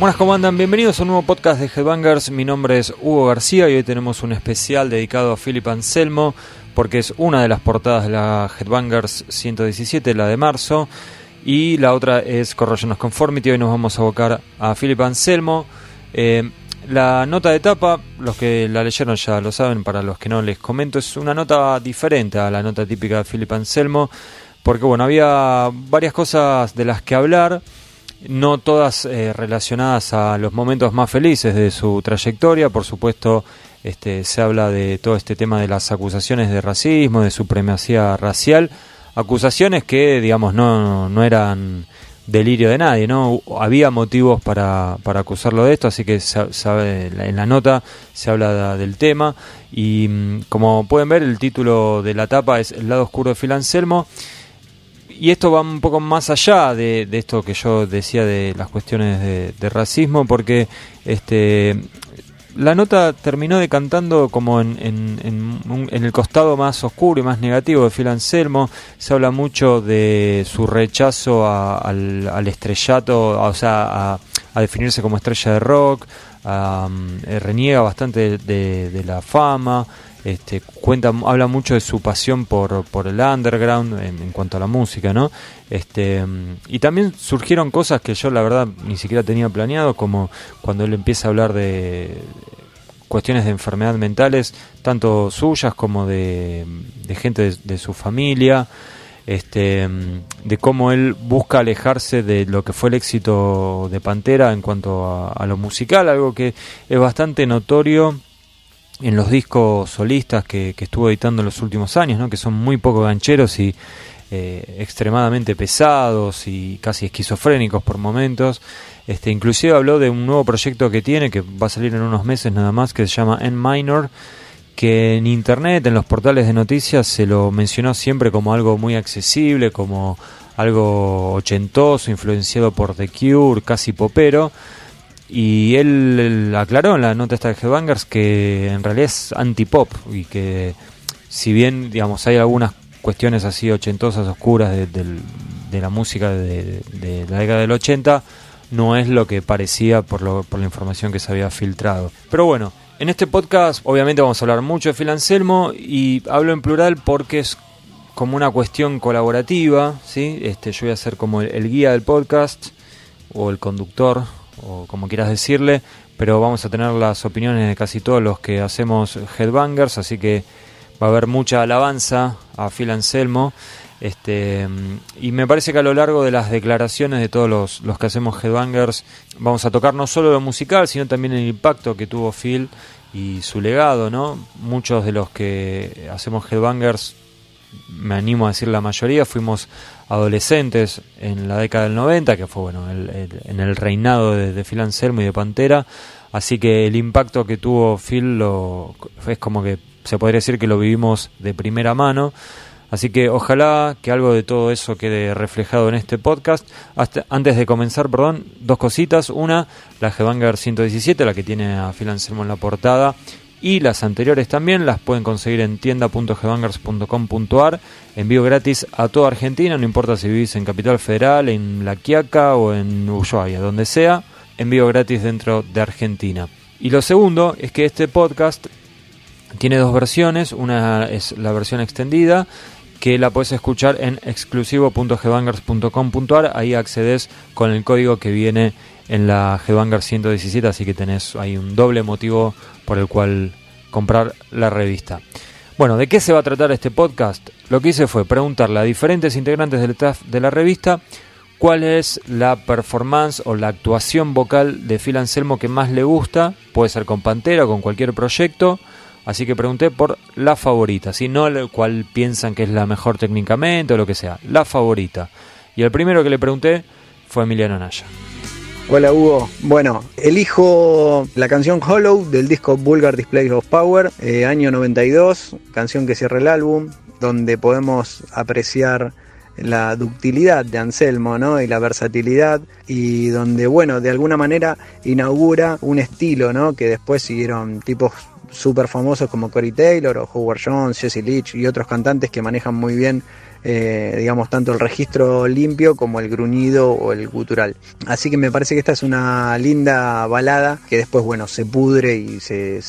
Buenas, ¿cómo andan? Bienvenidos a un nuevo podcast de Headbangers. Mi nombre es Hugo García y hoy tenemos un especial dedicado a Philip Anselmo porque es una de las portadas de la Headbangers 117, la de marzo, y la otra es Corrosion of Conformity. Hoy nos vamos a abocar a Philip Anselmo. Eh, la nota de tapa, los que la leyeron ya lo saben, para los que no les comento, es una nota diferente a la nota típica de Philip Anselmo, porque bueno, había varias cosas de las que hablar no todas eh, relacionadas a los momentos más felices de su trayectoria, por supuesto este, se habla de todo este tema de las acusaciones de racismo, de supremacía racial, acusaciones que digamos no, no eran delirio de nadie, no había motivos para, para acusarlo de esto, así que sabe, en la nota se habla del tema. Y mm, como pueden ver el título de la tapa es El lado oscuro de Phil Anselmo y esto va un poco más allá de, esto que yo decía de las cuestiones de, racismo, porque este la nota terminó decantando como en, en, el costado más oscuro y más negativo de Phil Anselmo. Se habla mucho de su rechazo al, estrellato, o sea, a, definirse como estrella de rock, eh, reniega bastante de la fama. Este, cuenta, habla mucho de su pasión por, por el underground en, cuanto a la música, ¿no? Este, y también surgieron cosas que yo la verdad ni siquiera tenía planeado, como cuando él empieza a hablar de cuestiones de enfermedad mentales, tanto suyas como de, gente de, su familia, este, de cómo él busca alejarse de lo que fue el éxito de Pantera en cuanto a lo musical, algo que es bastante notorio en los discos solistas que, estuvo editando en los últimos años, ¿no? que son muy poco gancheros y eh, extremadamente pesados y casi esquizofrénicos por momentos. Este, inclusive habló de un nuevo proyecto que tiene, que va a salir en unos meses nada más, que se llama N Minor, que en internet, en los portales de noticias, se lo mencionó siempre como algo muy accesible, como algo ochentoso, influenciado por The Cure, casi popero y él, aclaró en la nota esta de Headbangers que en realidad es anti-pop y que si bien digamos hay algunas cuestiones así ochentosas, oscuras de, la música de, la década del 80, no es lo que parecía por, lo, la información que se había filtrado. Pero bueno, en este podcast obviamente vamos a hablar mucho de Phil Anselmo y hablo en plural porque es como una cuestión colaborativa, ¿sí? Este, yo voy a ser como el guía del podcast o el conductor o como quieras decirle, pero vamos a tener las opiniones de casi todos los que hacemos Headbangers, así que va a haber mucha alabanza a Phil Anselmo. Este, y me parece que a lo largo de las declaraciones de todos los, los que hacemos Headbangers vamos a tocar no solo lo musical, sino también el impacto que tuvo Phil y su legado, ¿no? Muchos de los que hacemos Headbangers, me animo a decir la mayoría, fuimos adolescentes en la década del 90, que fue bueno en el reinado de, Phil Anselmo y de Pantera. Así que el impacto que tuvo Phil lo, es como que se podría decir que lo vivimos de primera mano. Así que ojalá que algo de todo eso quede reflejado en este podcast. Hasta, antes de comenzar, perdón, dos cositas. Una, la Headbanger 117, la que tiene a Phil Anselmo en la portada y las anteriores también las pueden conseguir en tienda.gebangers.com.ar envío gratis a toda Argentina, no importa si vivís en Capital Federal, en La Quiaca o en Ushuaia, donde sea, envío gratis dentro de Argentina. Y lo segundo es que este podcast tiene dos versiones, una es la versión extendida que la puedes escuchar en exclusivo.gebangers.com.ar, ahí accedes con el código que viene en la Headbanger 117, así que tenés ahí un doble motivo por el cual comprar la revista. Bueno, ¿de qué se va a tratar este podcast? Lo que hice fue preguntarle a diferentes integrantes del staff de la revista cuál es la performance o la actuación vocal de Phil Anselmo que más le gusta, puede ser con Pantera o con cualquier proyecto, así que pregunté por la favorita, si no el cual piensan que es la mejor técnicamente o lo que sea, la favorita. Y el primero que le pregunté fue Emiliano Naya. Hola Hugo. Bueno, elijo la canción Hollow del disco Vulgar Display of Power, eh, año 92, canción que cierra el álbum, donde podemos apreciar la ductilidad de Anselmo ¿no? y la versatilidad y donde bueno de alguna manera inaugura un estilo ¿no? que después siguieron tipos súper famosos como Corey Taylor o Howard Jones, Jesse Leach y otros cantantes que manejan muy bien eh, digamos, tanto el registro limpio como el gruñido o el gutural. Así que me parece que esta es una linda balada que después, bueno, se pudre y se,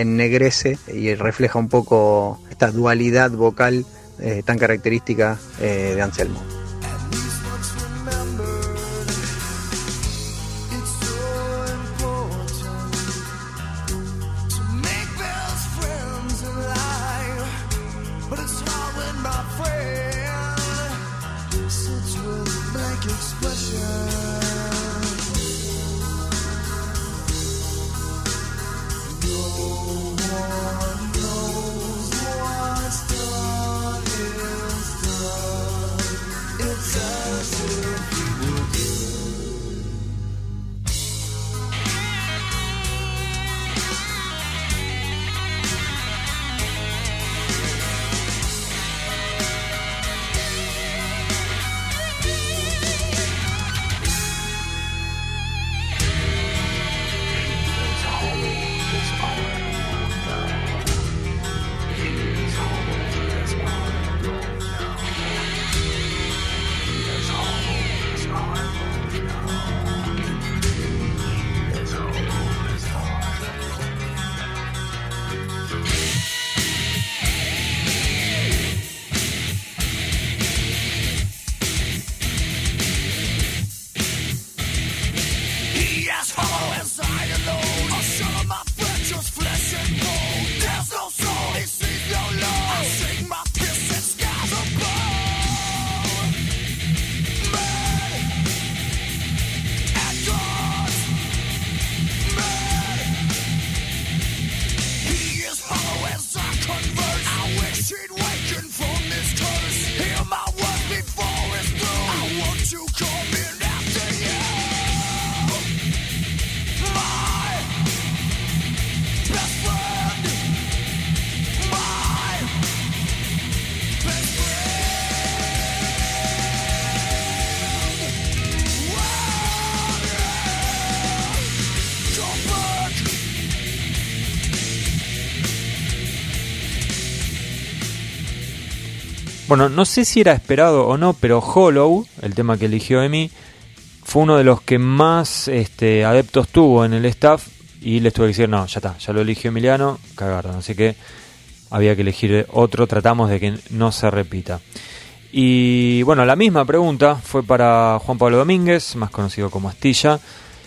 ennegrece y refleja un poco esta dualidad vocal eh, tan característica eh, de Anselmo. expression. Bueno, no sé si era esperado o no, pero Hollow, el tema que eligió Emi, fue uno de los que más este, adeptos tuvo en el staff y les tuve que decir, no, ya está, ya lo eligió Emiliano, cagaron. Así que había que elegir otro, tratamos de que no se repita. Y bueno, la misma pregunta fue para Juan Pablo Domínguez, más conocido como Astilla.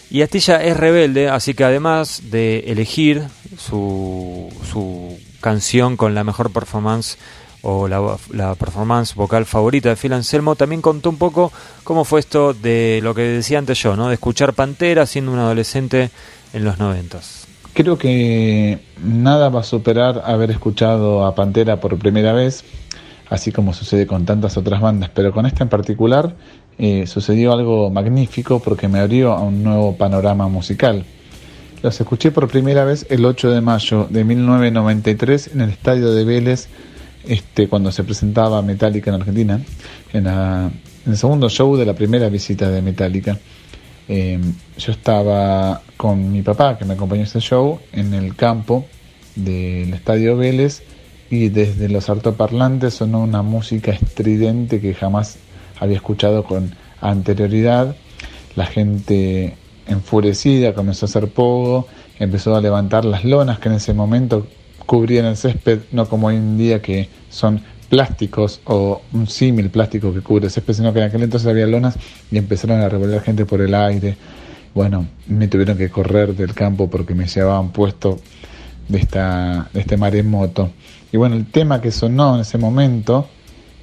Y Astilla es rebelde, así que además de elegir su, su canción con la mejor performance o la, performance vocal favorita de Phil Anselmo, también contó un poco cómo fue esto de lo que decía antes yo, ¿no? de escuchar Pantera siendo un adolescente en los noventas. Creo que nada va a superar haber escuchado a Pantera por primera vez, así como sucede con tantas otras bandas, pero con esta en particular eh, sucedió algo magnífico porque me abrió a un nuevo panorama musical. Los escuché por primera vez el 8 de mayo de 1993 en el estadio de Vélez este, cuando se presentaba Metallica en Argentina, en, el segundo show de la primera visita de Metallica. Em, yo estaba con mi papá, que me acompañó ese show, en el campo del Estadio Vélez y desde los altoparlantes sonó una música estridente que jamás había escuchado con anterioridad. La gente enfurecida comenzó a hacer pogo, empezó a levantar las lonas que en ese momento cubrían el césped, no como hoy en día que son plásticos o un símil plástico que cubre el césped, sino que en aquel entonces había lonas y empezaron a revolver gente por el aire. Bueno, me tuvieron que correr del campo porque me llevaban puesto de, esta, de este maremoto. Y bueno, el tema que sonó en ese momento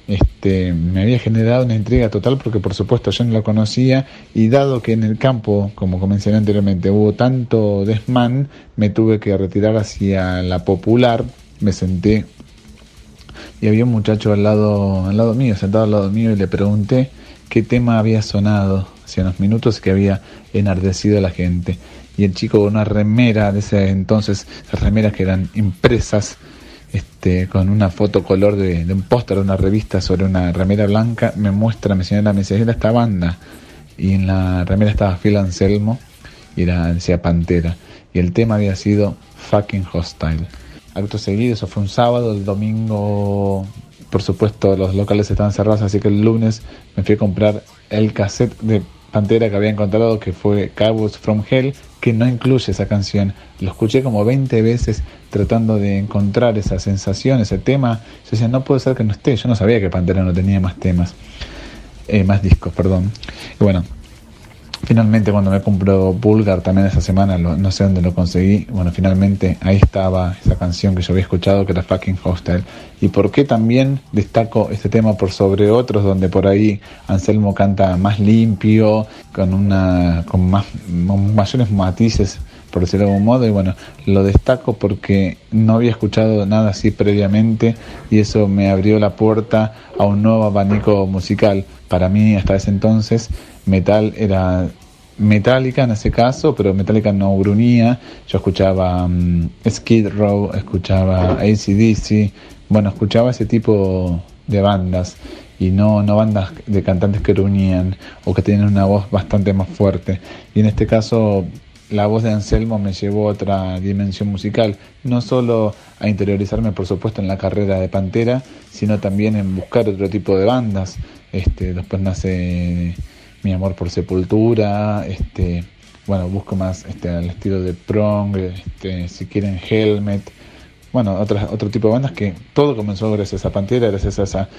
este, me había generado una intriga total porque por supuesto yo no lo conocía y dado que en el campo, como comencé anteriormente, hubo tanto desmán, me tuve que retirar hacia la popular, me senté y había un muchacho al lado, al lado mío, sentado al lado mío y le pregunté qué tema había sonado hace unos minutos que había enardecido a la gente. Y el chico con una remera de ese entonces, esas remeras que eran impresas, este, con una foto color de, un póster de una revista sobre una remera blanca, me muestra, me señala, me esta banda. Y en la remera estaba Phil Anselmo y era, decía Pantera. Y el tema había sido Fucking Hostile. Acto seguido, eso fue un sábado, el domingo por supuesto los locales estaban cerrados, así que el lunes me fui a comprar el cassette de Pantera que había encontrado que fue Cowboys from Hell, que no incluye esa canción. Lo escuché como 20 veces tratando de encontrar esa sensación, ese tema. Yo decía, no puede ser que no esté. Yo no sabía que Pantera no tenía más temas, eh, más discos, perdón. Y bueno, Finalmente cuando me compró Bulgar también esa semana, no sé dónde lo conseguí, bueno, finalmente ahí estaba esa canción que yo había escuchado que era Fucking Hostel. Y por qué también destaco este tema por sobre otros donde por ahí Anselmo canta más limpio, con una con más mayores matices por decirlo de algún modo y bueno, lo destaco porque no había escuchado nada así previamente y eso me abrió la puerta a un nuevo abanico musical. Para mí hasta ese entonces metal era Metallica en ese caso, pero Metallica no grunía. Yo escuchaba um, Skid Row, escuchaba ACDC, bueno, escuchaba ese tipo de bandas y no, no bandas de cantantes que gruñían o que tienen una voz bastante más fuerte. Y en este caso la voz de Anselmo me llevó a otra dimensión musical, no solo a interiorizarme por supuesto en la carrera de Pantera, sino también en buscar otro tipo de bandas. Este, después nace mi amor por Sepultura, este, bueno, busco más este, al estilo de Prong, este, si quieren Helmet, bueno, otras, otro tipo de bandas que todo comenzó gracias a Pantera, gracias a esa,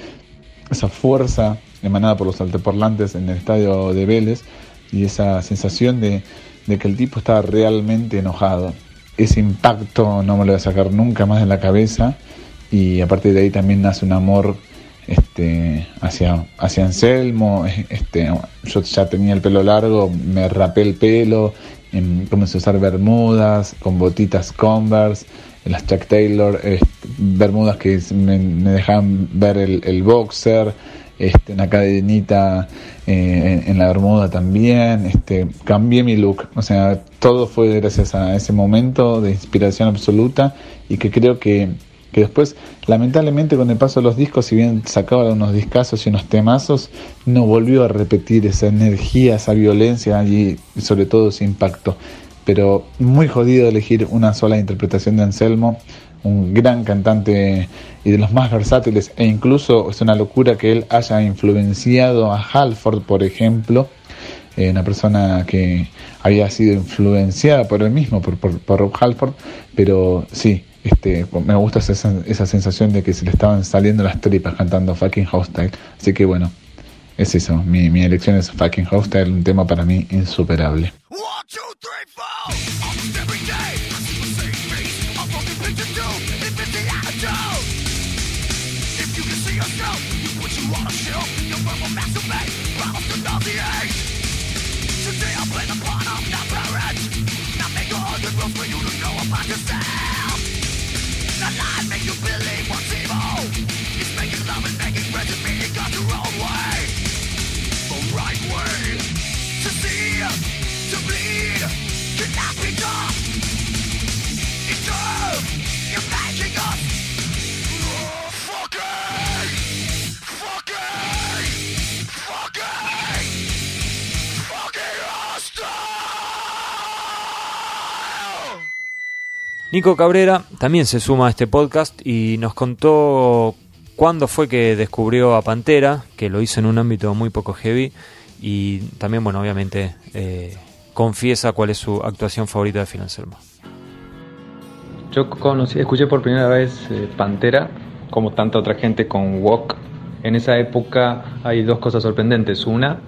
esa fuerza emanada por los alteporlantes en el estadio de Vélez y esa sensación de, de que el tipo estaba realmente enojado. Ese impacto no me lo voy a sacar nunca más de la cabeza y a partir de ahí también nace un amor este, hacia, hacia Anselmo, este, yo ya tenía el pelo largo, me rapé el pelo, em, comencé a usar bermudas con botitas Converse, las Chuck Taylor, bermudas que me, dejaban ver el, boxer, este, una cadenita eh, en, la bermuda también, este, cambié mi look, o sea, todo fue gracias a ese momento de inspiración absoluta y que creo que que después, lamentablemente, con el paso de los discos, si bien sacaba unos discazos y unos temazos, no volvió a repetir esa energía, esa violencia y sobre todo ese impacto. Pero muy jodido elegir una sola interpretación de Anselmo, un gran cantante y de los más versátiles, e incluso es una locura que él haya influenciado a Halford, por ejemplo, eh, una persona que había sido influenciada por él mismo, por, por, por Rob Halford, pero sí, este, me gusta esa, esa, sensación de que se le estaban saliendo las tripas cantando Fucking Hostile. Así que bueno, es eso. Mi, mi elección es Fucking Hostile, un tema para mí insuperable. Nico Cabrera también se suma a este podcast y nos contó cuándo fue que descubrió a Pantera, que lo hizo en un ámbito muy poco heavy, y también, bueno, obviamente eh, confiesa cuál es su actuación favorita de Phil Yo conocí, escuché por primera vez eh, Pantera, como tanta otra gente, con Walk. En esa época hay dos cosas sorprendentes. Una,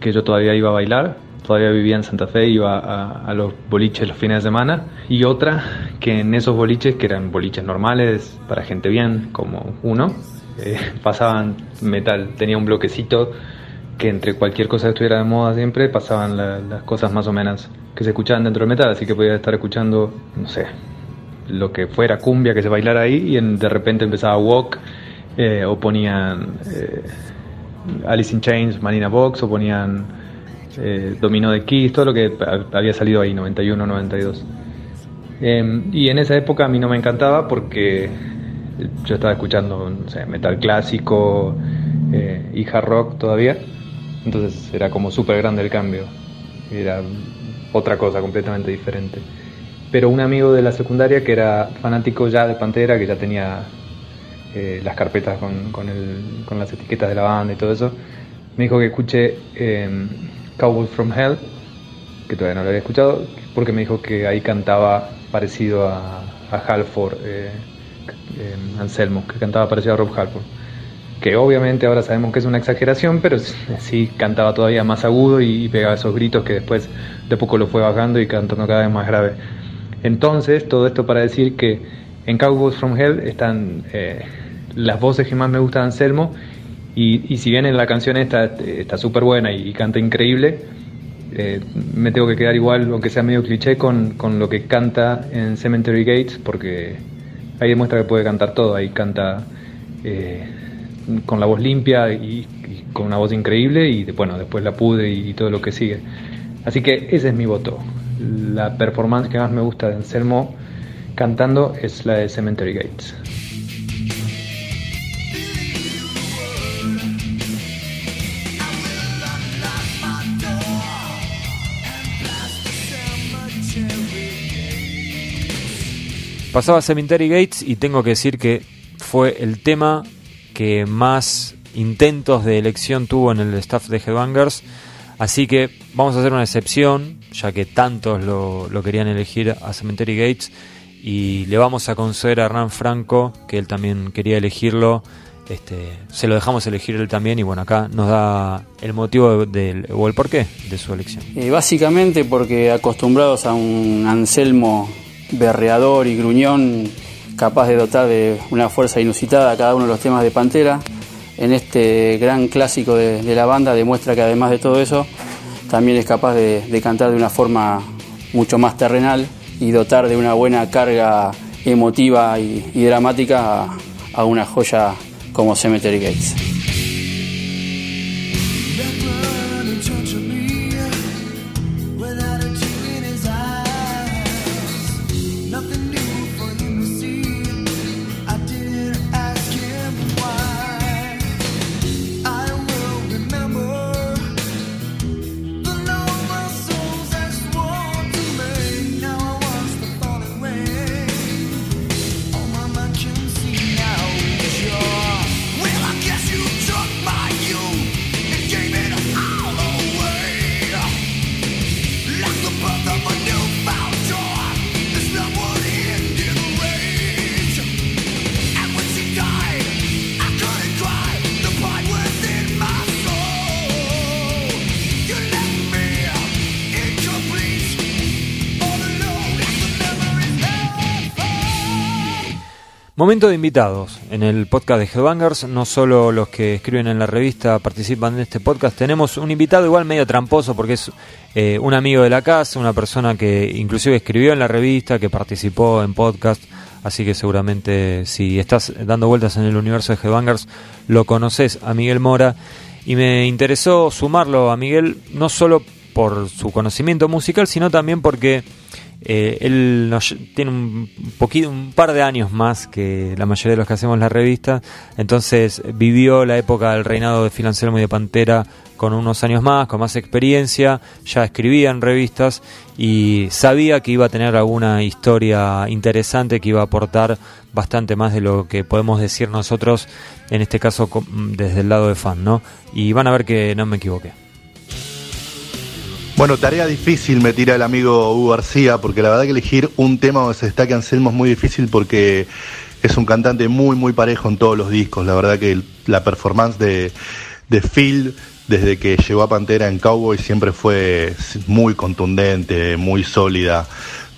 que yo todavía iba a bailar, todavía vivía en Santa Fe, iba a, los boliches los fines de semana. Y otra, que en esos boliches, que eran boliches normales, para gente bien, como uno, eh, pasaban metal. Tenía un bloquecito que entre cualquier cosa que estuviera de moda siempre, pasaban las cosas más o menos que se escuchaban dentro del metal. Así que podía estar escuchando, no sé, lo que fuera cumbia que se bailara ahí y de repente empezaba Walk eh, o ponían eh, Alice in Chains, Marina Box o ponían eh, Dominó de Kiss, todo lo que había salido ahí, 91, 92. Em, y en esa época a mí no me encantaba porque yo estaba escuchando metal clásico eh, y hard rock todavía, entonces era como súper grande el cambio, era otra cosa completamente diferente. Pero un amigo de la secundaria que era fanático ya de Pantera, que ya tenía eh, las carpetas con, con, el, con, las etiquetas de la banda y todo eso, me dijo que escuché eh, Cowboys from Hell, que todavía no lo había escuchado, porque me dijo que ahí cantaba parecido a, a Halford, eh, Anselmo, que cantaba parecido a Rob Halford. Que obviamente ahora sabemos que es una exageración, pero sí cantaba todavía más agudo y, pegaba esos gritos que después de poco lo fue bajando y cantando cada vez más grave. Entonces, todo esto para decir que en Cowboys from Hell están eh, las voces que más me gustan de Anselmo y, si bien en la canción esta está súper buena y, canta increíble, eh, me tengo que quedar igual, aunque sea medio cliché, con, con, lo que canta en Cemetery Gates, porque ahí demuestra que puede cantar todo, ahí canta eh, con la voz limpia y, con una voz increíble y bueno, después la pude y, todo lo que sigue. Así que ese es mi voto. La performance que más me gusta de Anselmo cantando es la de Cemetery Gates. Pasaba Cemetery Gates y tengo que decir que fue el tema que más intentos de elección tuvo en el staff de Headbangers. Así que vamos a hacer una excepción, ya que tantos lo, querían elegir a Cemetery Gates. Y le vamos a conceder a Hernán Franco, que él también quería elegirlo. Este, se lo dejamos elegir él también y bueno, acá nos da el motivo del, o el porqué de su elección. Eh, básicamente porque acostumbrados a un Anselmo berreador y gruñón, capaz de dotar de una fuerza inusitada a cada uno de los temas de Pantera. En este gran clásico de, la banda demuestra que además de todo eso, también es capaz de, cantar de una forma mucho más terrenal y dotar de una buena carga emotiva y, dramática a, a una joya como Cemetery Gates. Momento de invitados en el podcast de Headbangers. No solo los que escriben en la revista participan en este podcast. Tenemos un invitado igual medio tramposo porque es eh, un amigo de la casa, una persona que inclusive escribió en la revista, que participó en podcast. Así que seguramente si estás dando vueltas en el universo de Headbangers lo conoces a Miguel Mora. Y me interesó sumarlo a Miguel no solo por su conocimiento musical, sino también porque eh, él tiene un, poquito, un par de años más que la mayoría de los que hacemos la revista, entonces vivió la época del reinado de Phil y de Pantera con unos años más, con más experiencia, ya escribía en revistas y sabía que iba a tener alguna historia interesante que iba a aportar bastante más de lo que podemos decir nosotros, en este caso desde el lado de fan, ¿no? Y van a ver que no me equivoqué. Bueno, tarea difícil me tira el amigo Hugo García, porque la verdad que elegir un tema donde se destaque Anselmo es muy difícil porque es un cantante muy, muy parejo en todos los discos. La verdad que la performance de, de Phil desde que llegó a Pantera en Cowboy siempre fue muy contundente, muy sólida.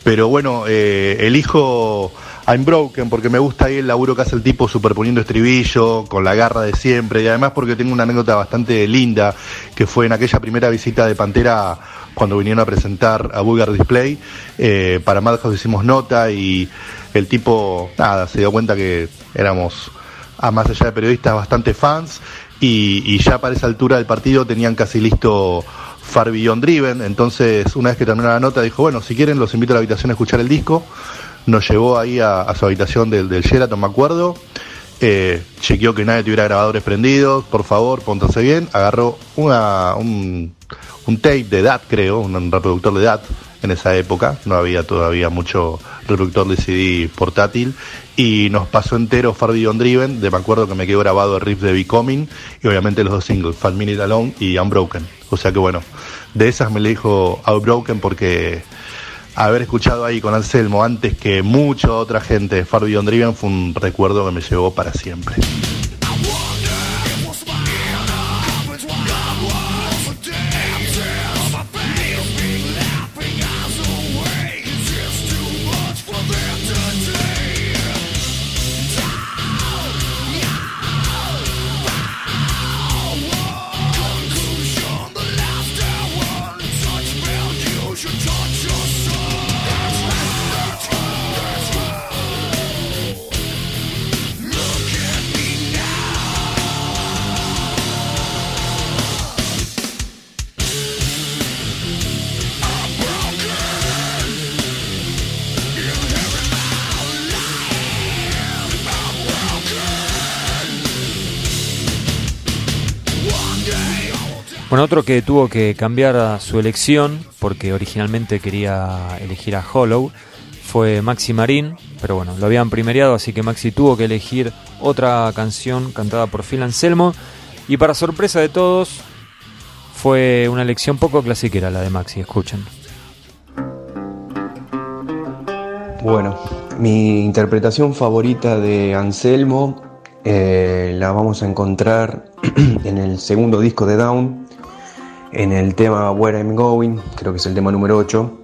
Pero bueno, eh, elijo I'm Broken porque me gusta ahí el laburo que hace el tipo superponiendo estribillo, con la garra de siempre y además porque tengo una anécdota bastante linda que fue en aquella primera visita de Pantera cuando vinieron a presentar a Vulgar Display. Eh, para Madhouse hicimos nota y el tipo, nada, se dio cuenta que éramos, a más allá de periodistas, bastante fans y, ya para esa altura del partido tenían casi listo Far Beyond Driven. Entonces, una vez que terminó la nota, dijo: Bueno, si quieren, los invito a la habitación a escuchar el disco nos llevó ahí a, su habitación del, del, Sheraton, me acuerdo. Eh, chequeó que nadie tuviera grabadores prendidos, por favor, póntanse bien. Agarró una, un, tape de DAT, creo, un reproductor de DAT en esa época. No había todavía mucho reproductor de CD portátil y nos pasó entero Far Beyond Driven, de me acuerdo que me quedó grabado el riff de Becoming y obviamente los dos singles, Five Minute Alone y Unbroken. O sea que bueno, de esas me le dijo Unbroken porque haber escuchado ahí con Anselmo antes que mucha otra gente Far Beyond Driven fue un recuerdo que me llevó para siempre. Bueno, otro que tuvo que cambiar su elección, porque originalmente quería elegir a Hollow, fue Maxi Marín, pero bueno, lo habían primereado, así que Maxi tuvo que elegir otra canción cantada por Phil Anselmo, y para sorpresa de todos, fue una elección poco clasiquera la de Maxi, escuchen. Bueno, mi interpretación favorita de Anselmo eh, la vamos a encontrar en el segundo disco de Down, en el tema Where I'm Going, creo que es el tema número 8.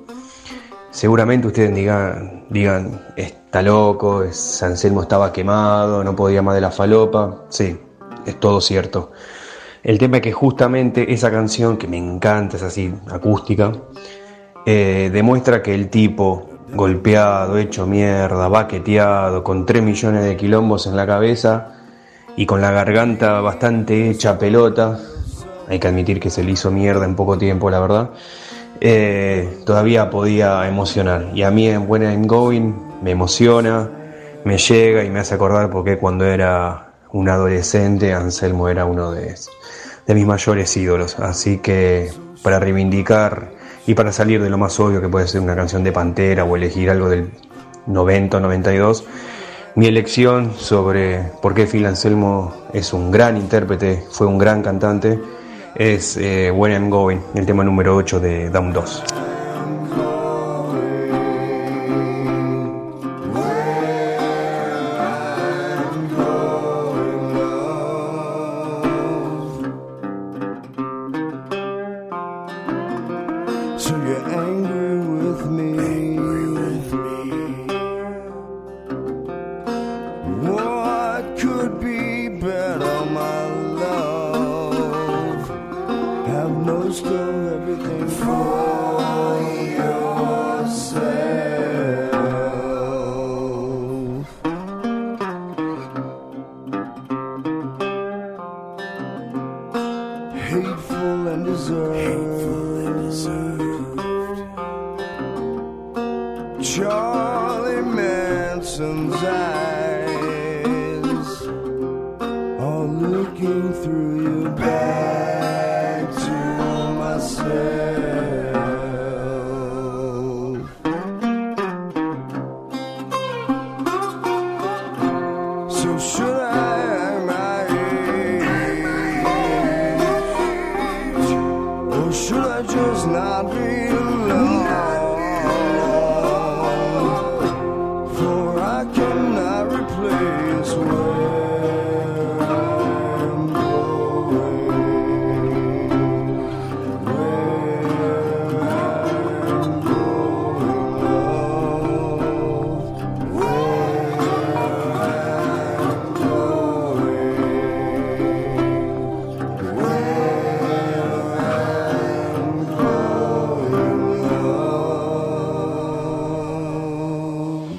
Seguramente ustedes digan, digan está loco, es, Anselmo estaba quemado, no podía más de la falopa. Sí, es todo cierto. El tema es que justamente esa canción, que me encanta, es así, acústica, eh, demuestra que el tipo golpeado, hecho mierda, baqueteado, con 3 millones de quilombos en la cabeza y con la garganta bastante hecha pelota, hay que admitir que se le hizo mierda en poco tiempo, la verdad, eh, todavía podía emocionar. Y a mí en When I'm Going me emociona, me llega y me hace acordar porque cuando era un adolescente Anselmo era uno de, de mis mayores ídolos. Así que para reivindicar y para salir de lo más obvio que puede ser una canción de Pantera o elegir algo del 90 o 92, mi elección sobre por qué Phil Anselmo es un gran intérprete, fue un gran cantante, es eh, When I'm Going, el tema número 8 de Down 2.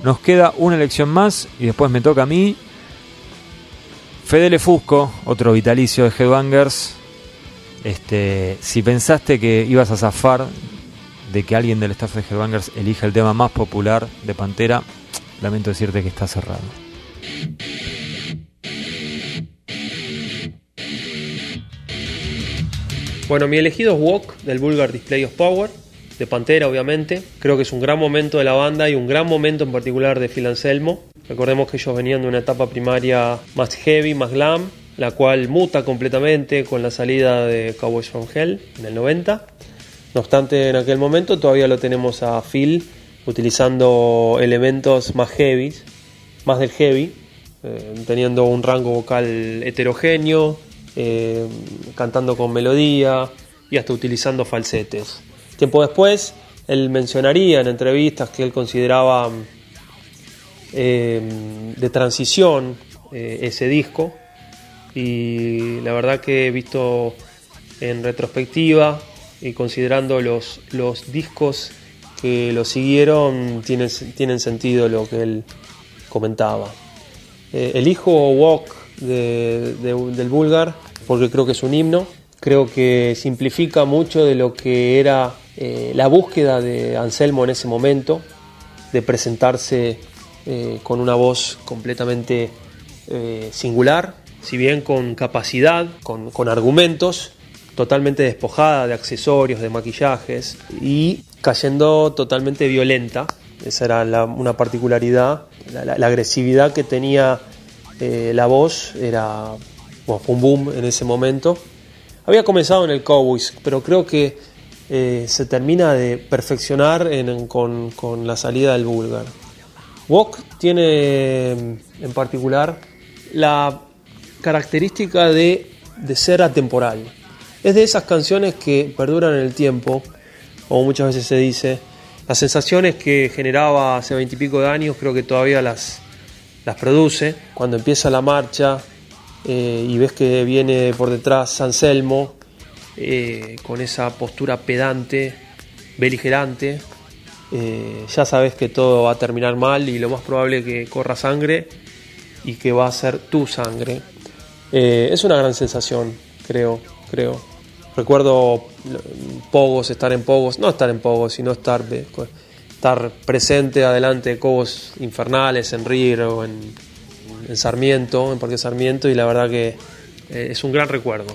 Nos queda una elección más y después me toca a mí. Fedele Fusco, otro vitalicio de Headbangers. Este, si pensaste que ibas a zafar de que alguien del staff de Headbangers elija el tema más popular de Pantera, lamento decirte que está cerrado. Bueno, mi elegido es Walk del Vulgar Display of Power. De Pantera, obviamente. Creo que es un gran momento de la banda y un gran momento en particular de Phil Anselmo. Recordemos que ellos venían de una etapa primaria más heavy, más glam, la cual muta completamente con la salida de Cowboys from Hell en el 90. No obstante, en aquel momento todavía lo tenemos a Phil utilizando elementos más heavy, más del heavy, eh, teniendo un rango vocal heterogéneo, eh, cantando con melodía y hasta utilizando falsetes. Tiempo después, él mencionaría en entrevistas que él consideraba eh, de transición eh, ese disco y la verdad que he visto en retrospectiva y considerando los, los discos que lo siguieron tienen, tienen sentido lo que él comentaba. Eh, elijo Walk de- de- del Vulgar porque creo que es un himno, creo que simplifica mucho de lo que era eh, la búsqueda de Anselmo en ese momento, de presentarse eh, con una voz completamente eh, singular, si bien con capacidad, con, con argumentos, totalmente despojada de accesorios, de maquillajes y cayendo totalmente violenta. Esa era la- una particularidad. La, agresividad que tenía la voz era bueno, fue un boom en ese momento. Había comenzado en el Cowboys, pero creo que eh, se termina de perfeccionar con, la salida del Bulgar. Walk tiene en particular la característica de, ser atemporal. Es de esas canciones que perduran en el tiempo, como muchas veces se dice. Las sensaciones que generaba hace veintipico de años creo que todavía las, produce. Cuando empieza la marcha eh, y ves que viene por detrás Anselmo eh, con esa postura pedante, beligerante, eh, ya sabes que todo va a terminar mal y lo más probable es que corra sangre y que va a ser tu sangre. Eh, es una gran sensación, creo, creo. Recuerdo Pogos, estar en Pogos, no estar en Pogos, sino estar, estar presente adelante de Cobos infernales en River o en, en Sarmiento, en Parque Sarmiento, y la verdad que es un gran recuerdo.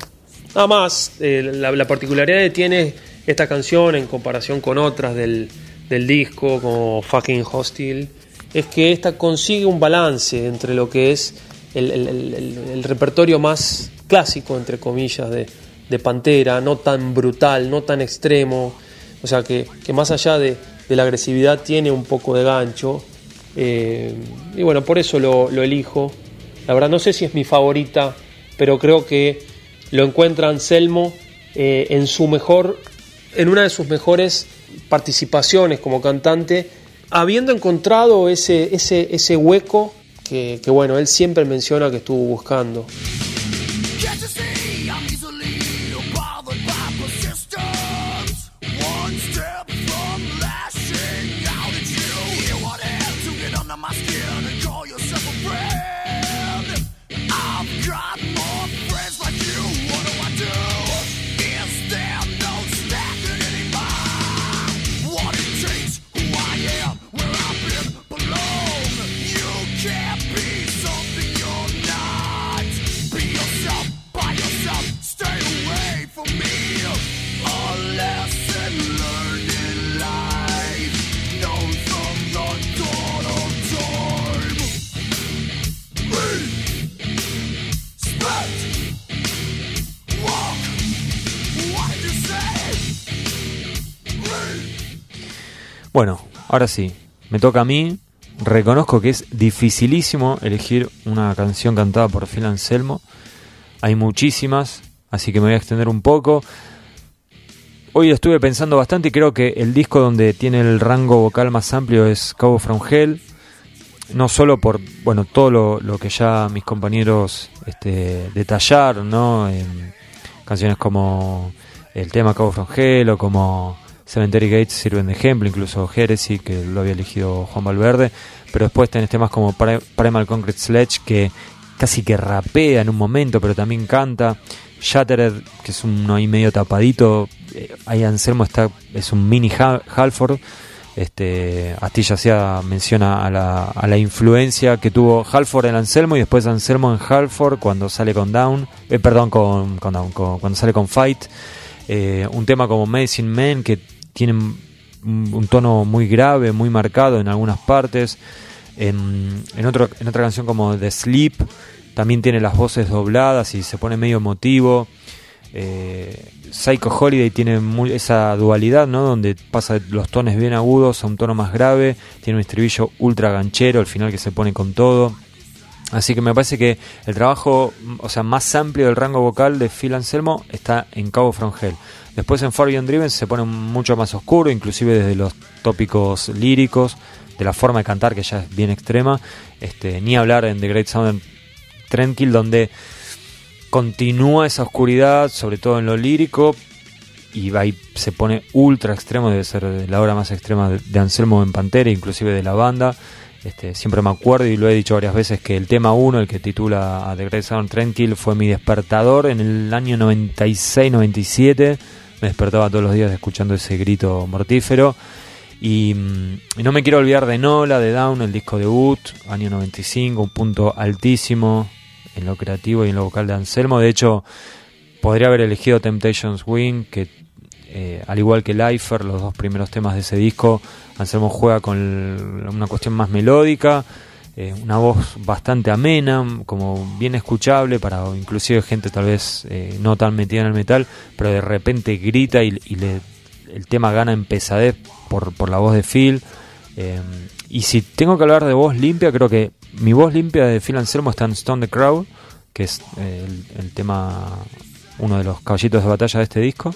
Nada más, eh, la, la particularidad que tiene esta canción en comparación con otras del, del disco, como Fucking Hostile, es que esta consigue un balance entre lo que es el, repertorio más clásico, entre comillas, de, de Pantera, no tan brutal, no tan extremo, o sea que, que más allá de, de la agresividad tiene un poco de gancho, eh, y bueno, por eso lo elijo. La verdad no sé si es mi favorita, pero creo que lo encuentra Anselmo eh, en su mejor, en una de sus mejores participaciones como cantante, habiendo encontrado ese, ese, ese hueco que, que, bueno, él siempre menciona que estuvo buscando. Bueno, ahora sí, me toca a mí. Reconozco que es dificilísimo elegir una canción cantada por Phil Anselmo. Hay muchísimas, así que me voy a extender un poco. Hoy estuve pensando bastante y creo que el disco donde tiene el rango vocal más amplio es Cabo From Hell. No solo por bueno todo lo, que ya mis compañeros este, detallaron, ¿no? Canciones como el tema Cabo From Hell o como Cemetery Gates sirven de ejemplo, incluso Heresy, que lo había elegido Juan Valverde, pero después tenés temas como Pri- Primal Concrete Sledge, que casi que rapea en un momento, pero también canta. Shattered, que es uno ahí medio tapadito. Eh, ahí Anselmo está, es un mini Ha- Halford. Este, Astilla hacía menciona a la, a la influencia que tuvo Halford en Anselmo y después Anselmo en Halford cuando sale con Down, eh, perdón, con, con Down, con- cuando sale con Fight. Eh, un tema como Medicine Man que tienen un, tono muy grave, muy marcado en algunas partes. En, en, otro, en otra canción como The Sleep también tiene las voces dobladas y se pone medio emotivo. Eh, Psycho Holiday tiene muy, esa dualidad, ¿no? Donde pasa de los tonos bien agudos a un tono más grave. Tiene un estribillo ultra ganchero, al final que se pone con todo. Así que me parece que el trabajo, o sea, más amplio del rango vocal de Phil Anselmo está en Cabo From Hell. Después en Far Driven se pone mucho más oscuro, inclusive desde los tópicos líricos, de la forma de cantar que ya es bien extrema. Este, ni hablar en The Great Southern Trendkill, donde continúa esa oscuridad, sobre todo en lo lírico, y ahí se pone ultra extremo, debe ser la obra más extrema de, Anselmo en Pantera, inclusive de la banda. Este, siempre me acuerdo y lo he dicho varias veces que el tema 1, el que titula a The Great Southern Trendkill, fue mi despertador en el año 96-97. Me despertaba todos los días escuchando ese grito mortífero. Y, y, no me quiero olvidar de Nola, de Down, el disco debut, año 95, un punto altísimo en lo creativo y en lo vocal de Anselmo. De hecho, podría haber elegido Temptations Wing, que eh, al igual que Lifer, los dos primeros temas de ese disco, Anselmo juega con una cuestión más melódica, eh, una voz bastante amena, como bien escuchable para inclusive gente tal vez eh, no tan metida en el metal, pero de repente grita y, le, el tema gana en pesadez por, por la voz de Phil. Eh, y si tengo que hablar de voz limpia, creo que mi voz limpia de Phil Anselmo está en Stone the Crowd, que es eh, el, el, tema, uno de los caballitos de batalla de este disco,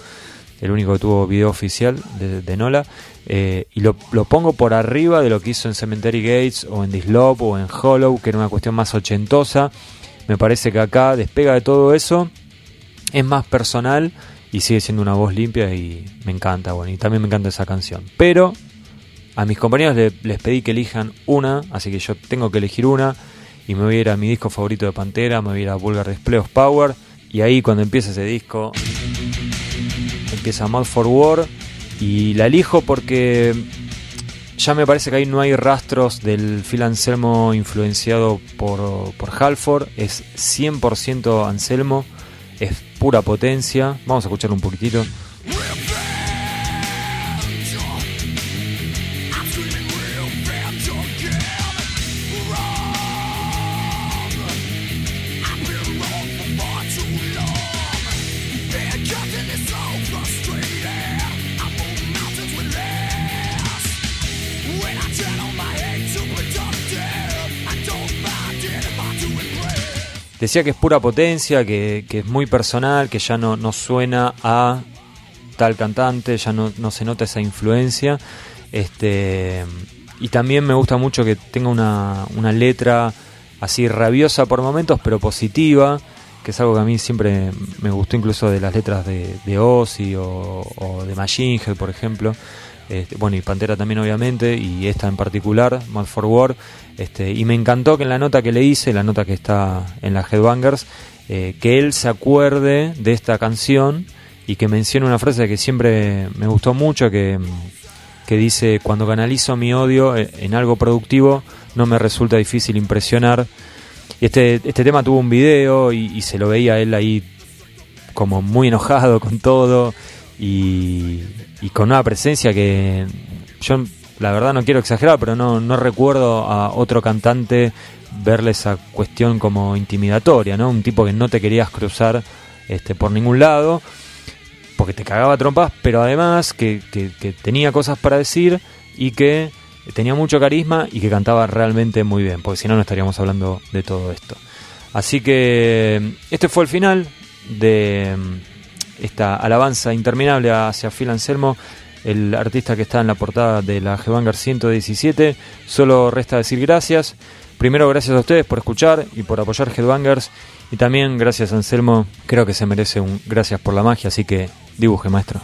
el único que tuvo video oficial de, de Nola, eh, y lo, lo, pongo por arriba de lo que hizo en Cemetery Gates o en Dislope o en Hollow, que era una cuestión más ochentosa. Me parece que acá despega de todo eso, es más personal y sigue siendo una voz limpia y me encanta, bueno, y también me encanta esa canción. Pero a mis compañeros le, les pedí que elijan una, así que yo tengo que elegir una. Y me voy a ir a mi disco favorito de Pantera, me voy a ir a Vulgar Display of Power. Y ahí cuando empieza ese disco, empieza Mod for War. Y la elijo porque ya me parece que ahí no hay rastros del Phil Anselmo influenciado por, por Halford. Es 100% Anselmo, es pura potencia. Vamos a escuchar un poquitito. Decía que es pura potencia, que, que, es muy personal, que ya no, no suena a tal cantante, ya no, no, se nota esa influencia. Este, y también me gusta mucho que tenga una, una letra así rabiosa por momentos, pero positiva, que es algo que a mí siempre me gustó incluso de las letras de, de Ozzy o, de Machine por ejemplo. Este, bueno, y Pantera también obviamente, y esta en particular, Mad for War, este, y me encantó que en la nota que le hice, la nota que está en la Headbangers, eh, que él se acuerde de esta canción y que mencione una frase que siempre me gustó mucho, que, que dice, cuando canalizo mi odio en algo productivo, no me resulta difícil impresionar. Este, este tema tuvo un video y, y se lo veía él ahí como muy enojado con todo y, y con una presencia que yo la verdad no quiero exagerar, pero no, no recuerdo a otro cantante verle esa cuestión como intimidatoria, ¿no? Un tipo que no te querías cruzar este, por ningún lado, porque te cagaba trompas, pero además que, que, que tenía cosas para decir y que tenía mucho carisma y que cantaba realmente muy bien, porque si no no estaríamos hablando de todo esto. Así que este fue el final de esta alabanza interminable hacia Phil Anselmo, el artista que está en la portada de la Headbanger 117. Solo resta decir gracias. Primero, gracias a ustedes por escuchar y por apoyar Headbangers. Y también, gracias Anselmo, creo que se merece un gracias por la magia, así que dibuje, maestro.